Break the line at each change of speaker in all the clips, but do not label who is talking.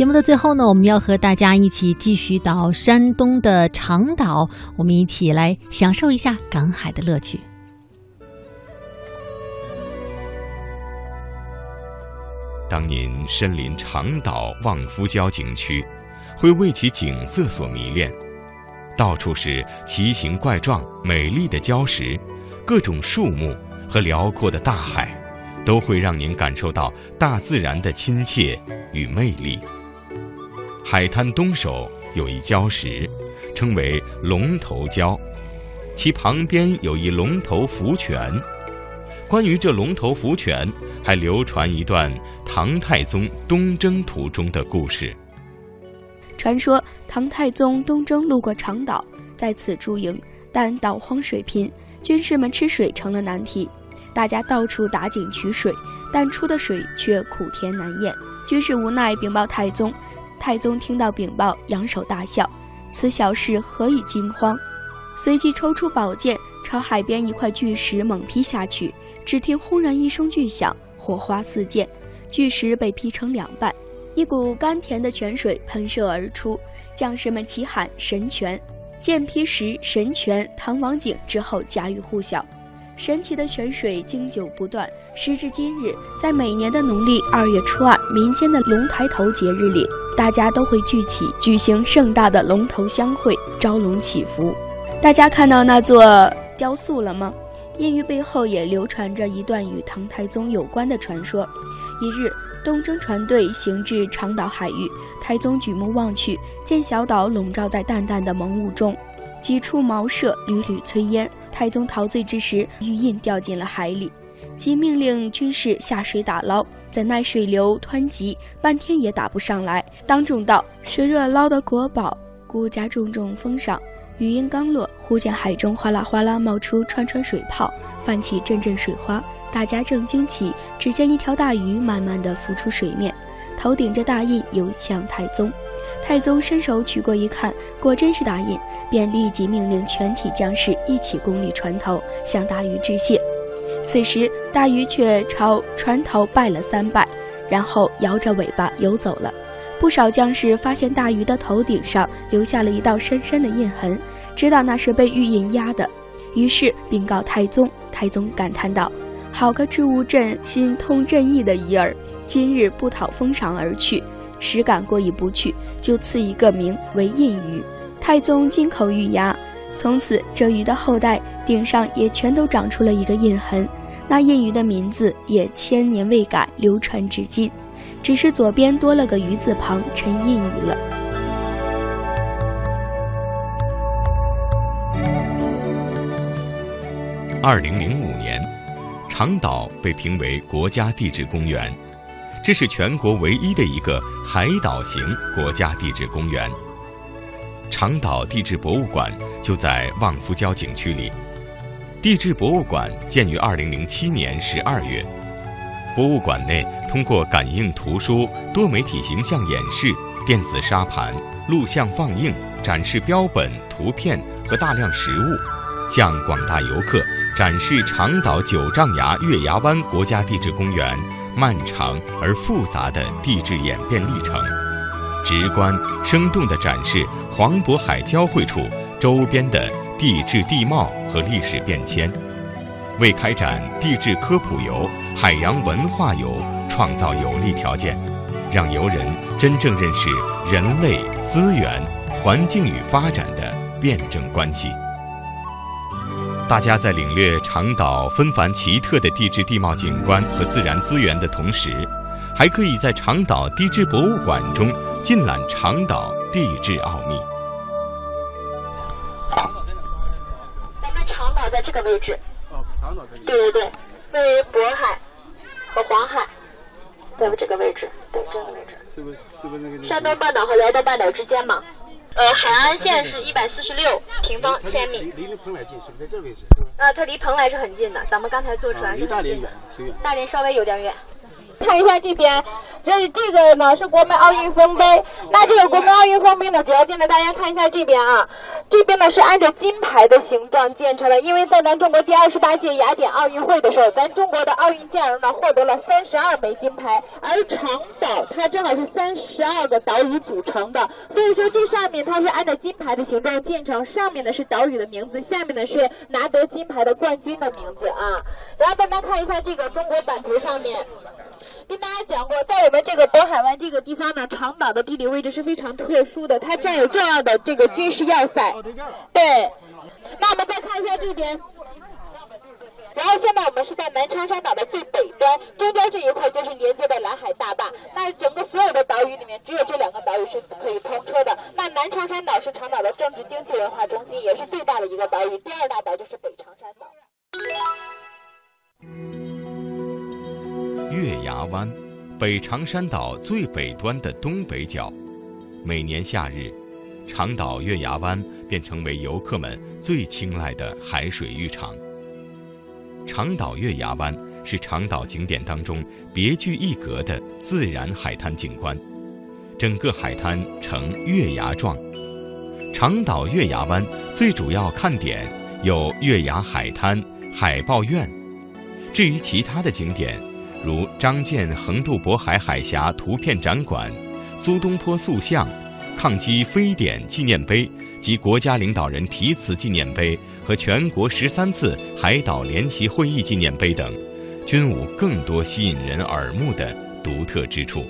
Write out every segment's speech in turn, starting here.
节目的最后呢，我们要和大家一起继续到山东的长岛，我们一起来享受一下赶海的乐趣。
当您身临长岛望夫礁景区，会为其景色所迷恋，到处是奇形怪状、美丽的礁石，各种树木和辽阔的大海，都会让您感受到大自然的亲切与魅力。海滩东首有一礁石，称为龙头礁，其旁边有一龙头福泉。关于这龙头福泉，还流传一段唐太宗东征途中的故事。
传说唐太宗东征路过长岛，在此驻营，但岛荒水贫，军士们吃水成了难题。大家到处打井取水，但出的水却苦甜难咽。军士无奈禀报太宗，太宗听到禀报，扬手大笑：“此小事何以惊慌？”随即抽出宝剑，朝海边一块巨石猛劈下去。只听轰然一声巨响，火花四溅，巨石被劈成两半，一股甘甜的泉水喷射而出。将士们齐喊“神泉”，剑劈石，神泉，唐王井之后家喻户晓。神奇的泉水经久不断，时至今日，在每年的农历二月初二，民间的龙抬头节日里，大家都会聚起，举行盛大的龙头相会，招龙祈福。大家看到那座雕塑了吗？谚语背后也流传着一段与唐太宗有关的传说。一日，东征船队行至长岛海域，太宗举目望去，见小岛笼罩在淡淡的蒙雾中，几处茅舍屡屡炊烟。太宗陶醉之时，玉印掉进了海里，即命令军士下水打捞。怎奈水流湍急，半天也打不上来。当众道：“水若捞得国宝，孤家重重封赏。”语音刚落，忽见海中哗啦哗啦冒出串串水泡，泛起阵阵水花。大家正惊奇，只见一条大鱼慢慢地浮出水面，头顶着大印游向太宗。太宗伸手取过一看，果真是大印，便立即命令全体将士一起攻立船头，向大鱼致谢。此时，大鱼却朝船头拜了三拜，然后摇着尾巴游走了。不少将士发现大鱼的头顶上留下了一道深深的印痕，知道那是被玉印压的，于是禀告太宗。太宗感叹道：“好个知吾朕心通朕意的鱼儿，今日不讨封赏而去，实感过意不去，就赐一个名为印鱼。”太宗金口玉牙，从此这鱼的后代顶上也全都长出了一个印痕，那印鱼的名字也千年未改，流传至今。只是左边多了个鱼字旁，成印鱼了。
二零零五年，长岛被评为国家地质公园，这是全国唯一的一个海岛型国家地质公园。长岛地质博物馆就在望夫礁景区里。地质博物馆建于二零零七年十二月。博物馆内通过感应图书、多媒体形象演示、电子沙盘、录像放映，展示标本、图片和大量实物，向广大游客展示长岛九丈崖月牙湾国家地质公园漫长而复杂的地质演变历程，直观生动地展示黄渤海交汇处周边的地质地貌和历史变迁。为开展地质科普游、海洋文化游创造有利条件，让游人真正认识人类、资源、环境与发展的辩证关系。大家在领略长岛纷繁奇特的地质地貌景观和自然资源的同时，还可以在长岛地质博物馆中尽览长岛地质奥秘。
咱们长岛在这个位置。对对对，位于渤海和黄海，对不？这个位置，对这个位置。是不是是不是那个？山东半岛和辽东半岛之间嘛。呃，海岸线是一百四十六平方千米。
离离蓬莱近，是不是在这位置？
啊，它离蓬莱是很近的，咱们刚才坐船是很近的。大连远，大连稍微有点远。
看一下这边，这这个呢是国门奥运丰碑。那这个国门奥运丰碑呢，主要建的大家看一下这边啊，这边呢是按照金牌的形状建成的。因为在咱中国第二十八届雅典奥运会的时候，咱中国的奥运健儿呢获得了三十二枚金牌，而长岛它正好是三十二个岛屿组成的，所以说这上面它是按照金牌的形状建成，上面呢是岛屿的名字，下面呢是拿得金牌的冠军的名字啊。然后大家看一下这个中国版图上面。跟大家讲过，在我们这个渤海湾这个地方呢，长岛的地理位置是非常特殊的，它占有重要的这个军事要塞。对，那我们再看一下这边，然后现在我们是在南长山岛的最北端，中间这一块就是连接的蓝海大坝。那整个所有的岛屿里面，只有这两个岛屿是可以通车的。那南长山岛是长岛的政治、经济、文化中心，也是最大的一个岛屿。第二大岛就是北长山岛。
月牙湾，北长山岛最北端的东北角。每年夏日，长岛月牙湾便成为游客们最青睐的海水浴场。长岛月牙湾是长岛景点当中别具一格的自然海滩景观，整个海滩呈月牙状。长岛月牙湾最主要看点有月牙海滩、海豹院。至于其他的景点，如张建横渡渤海海峡图片展馆、苏东坡塑像、抗击非典纪念碑及国家领导人题词纪念碑和全国十三次海岛联席会议纪念碑等，均无更多吸引人耳目的独特之处。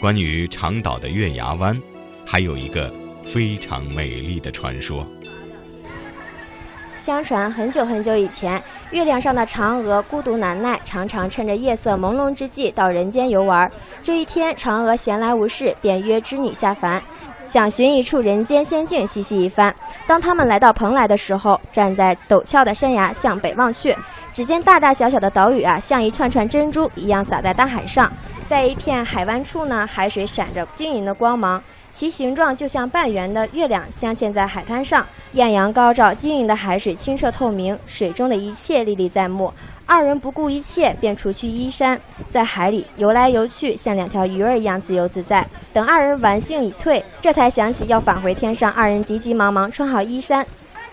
关于长岛的月牙湾，还有一个非常美丽的传说。
相传很久很久以前，月亮上的嫦娥孤独难耐，常常趁着夜色朦胧之际到人间游玩。这一天，嫦娥闲来无事，便约织女下凡，想寻一处人间仙境嬉戏一番。当他们来到蓬莱的时候，站在陡峭的山崖向北望去，只见大大小小的岛屿啊，像一串串珍珠一样洒在大海上。在一片海湾处呢，海水闪着晶莹的光芒。其形状就像半圆的月亮镶嵌在海滩上，艳阳高照，晶莹的海水清澈透明，水中的一切历历在目。二人不顾一切，便除去衣衫，在海里游来游去，像两条鱼儿一样自由自在。等二人玩兴已退，这才想起要返回天上。二人急急忙忙穿好衣衫。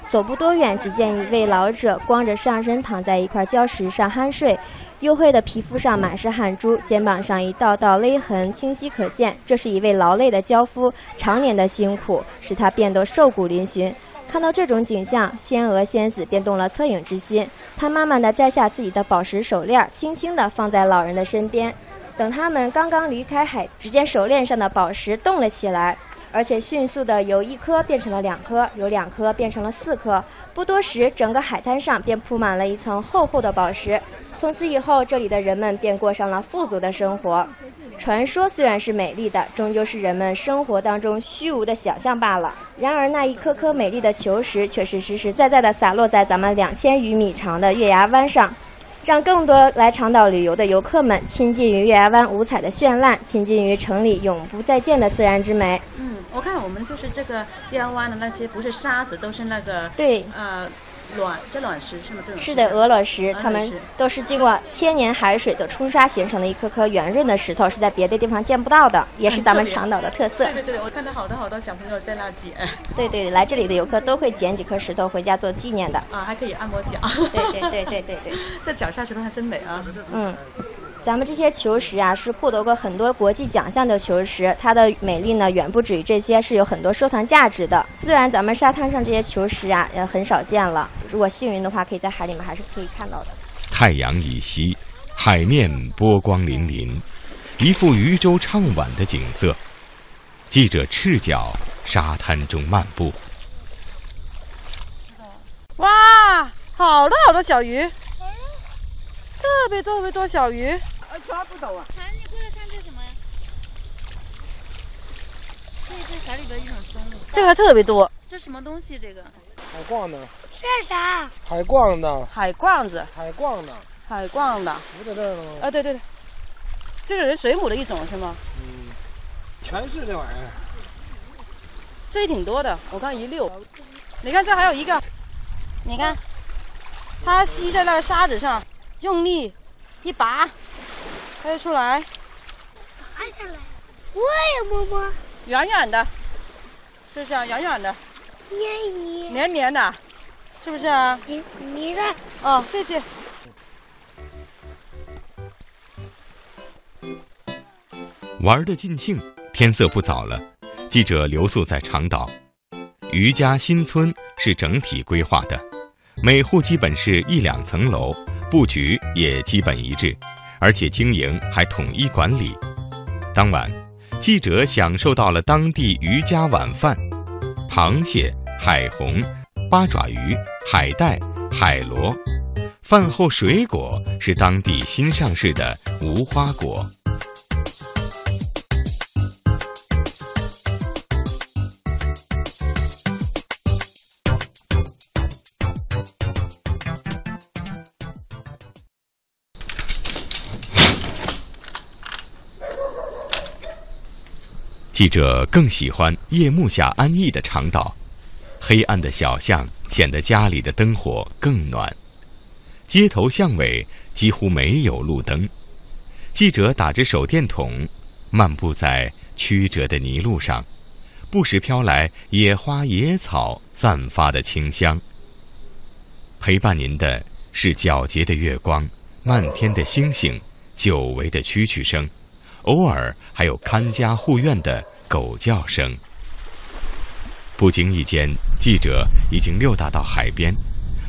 走不多远，只见一位老者光着上身躺在一块礁石上酣睡，黝黑的皮肤上满是汗珠，肩膀上一道道勒痕清晰可见。这是一位劳累的樵夫，常年的辛苦使他变得瘦骨嶙峋。看到这种景象，仙娥仙子便动了恻隐之心。她慢慢地摘下自己的宝石手链，轻轻地放在老人的身边。等他们刚刚离开海，只见手链上的宝石动了起来。而且迅速的由一颗变成了两颗，由两颗变成了四颗。不多时，整个海滩上便铺满了一层厚厚的宝石。从此以后，这里的人们便过上了富足的生活。传说虽然是美丽的，终究是人们生活当中虚无的想象罢了。然而，那一颗颗美丽的球石，却是实实在在的洒落在咱们两千余米长的月牙湾上。让更多来长岛旅游的游客们亲近于月牙湾五彩的绚烂，亲近于城里永不再见的自然之美。
嗯，我看我们就是这个月牙湾的那些，不是沙子，都是那个
对
呃。卵，这卵石是吗？这种
是的，鹅卵石，它们都是经过千年海水的冲刷形成的一颗颗圆润的石头，是在别的地方见不到的，也是咱们长岛的特色。
对对对，我看到好多好多小朋友在那捡。
对对，来这里的游客都会捡几颗石头回家做纪念的。
啊，还可以按摩脚。
对对对对对对，
这脚下石头还真美啊。
嗯。咱们这些球石啊，是获得过很多国际奖项的球石，它的美丽呢远不止于这些，是有很多收藏价值的。虽然咱们沙滩上这些球石啊，也很少见了，如果幸运的话，可以在海里面还是可以看到的。
太阳已西，海面波光粼粼，一副渔舟唱晚的景色。记者赤脚沙滩中漫步。
哇，好多好多小鱼，特别特别多小鱼。
抓不到啊！
韩，你过来看这什么呀？这是海里的一种生物。
这个还特别多。
这什么东西？这个？
海逛呢？
是啥？
海逛呢？
海逛子。
海逛呢？
海逛的。
浮在这儿了吗？
啊，对对对，这个是水母的一种是吗？
嗯，全是这玩意儿。
这也挺多的，我看一溜。你看这还有一个，你看，它吸在那个沙子上，用力一拔。快出来！
爬下来，我也摸摸。
远远的，是不是啊？远远的。
黏黏。
黏黏的，是不是啊？
你你的。
哦，谢谢。
玩的尽兴，天色不早了，记者留宿在长岛。余家新村是整体规划的，每户基本是一两层楼，布局也基本一致，而且经营还统一管理。当晚，记者享受到了当地渔家晚饭：螃蟹、海虹、八爪鱼、海带、海螺。饭后水果是当地新上市的无花果。记者更喜欢夜幕下安逸的长岛，黑暗的小巷显得家里的灯火更暖，街头巷尾几乎没有路灯。记者打着手电筒，漫步在曲折的泥路上，不时飘来野花野草散发的清香。陪伴您的是皎洁的月光、漫天的星星、久违的蛐蛐声。偶尔还有看家护院的狗叫声。不经意间，记者已经溜达到海边，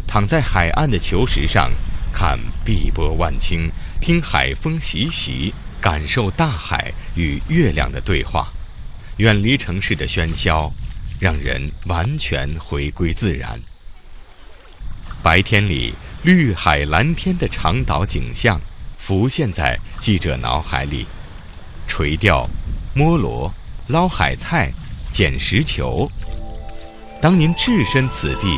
躺在海岸的球石上，看碧波万顷，听海风习习，感受大海与月亮的对话，远离城市的喧嚣，让人完全回归自然。白天里绿海蓝天的长岛景象，浮现在记者脑海里。垂钓、摸螺、捞海菜、捡石球。当您置身此地，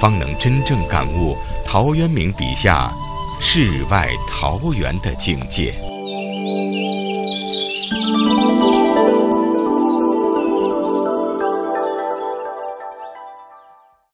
方能真正感悟陶渊明笔下“世外桃源”的境界。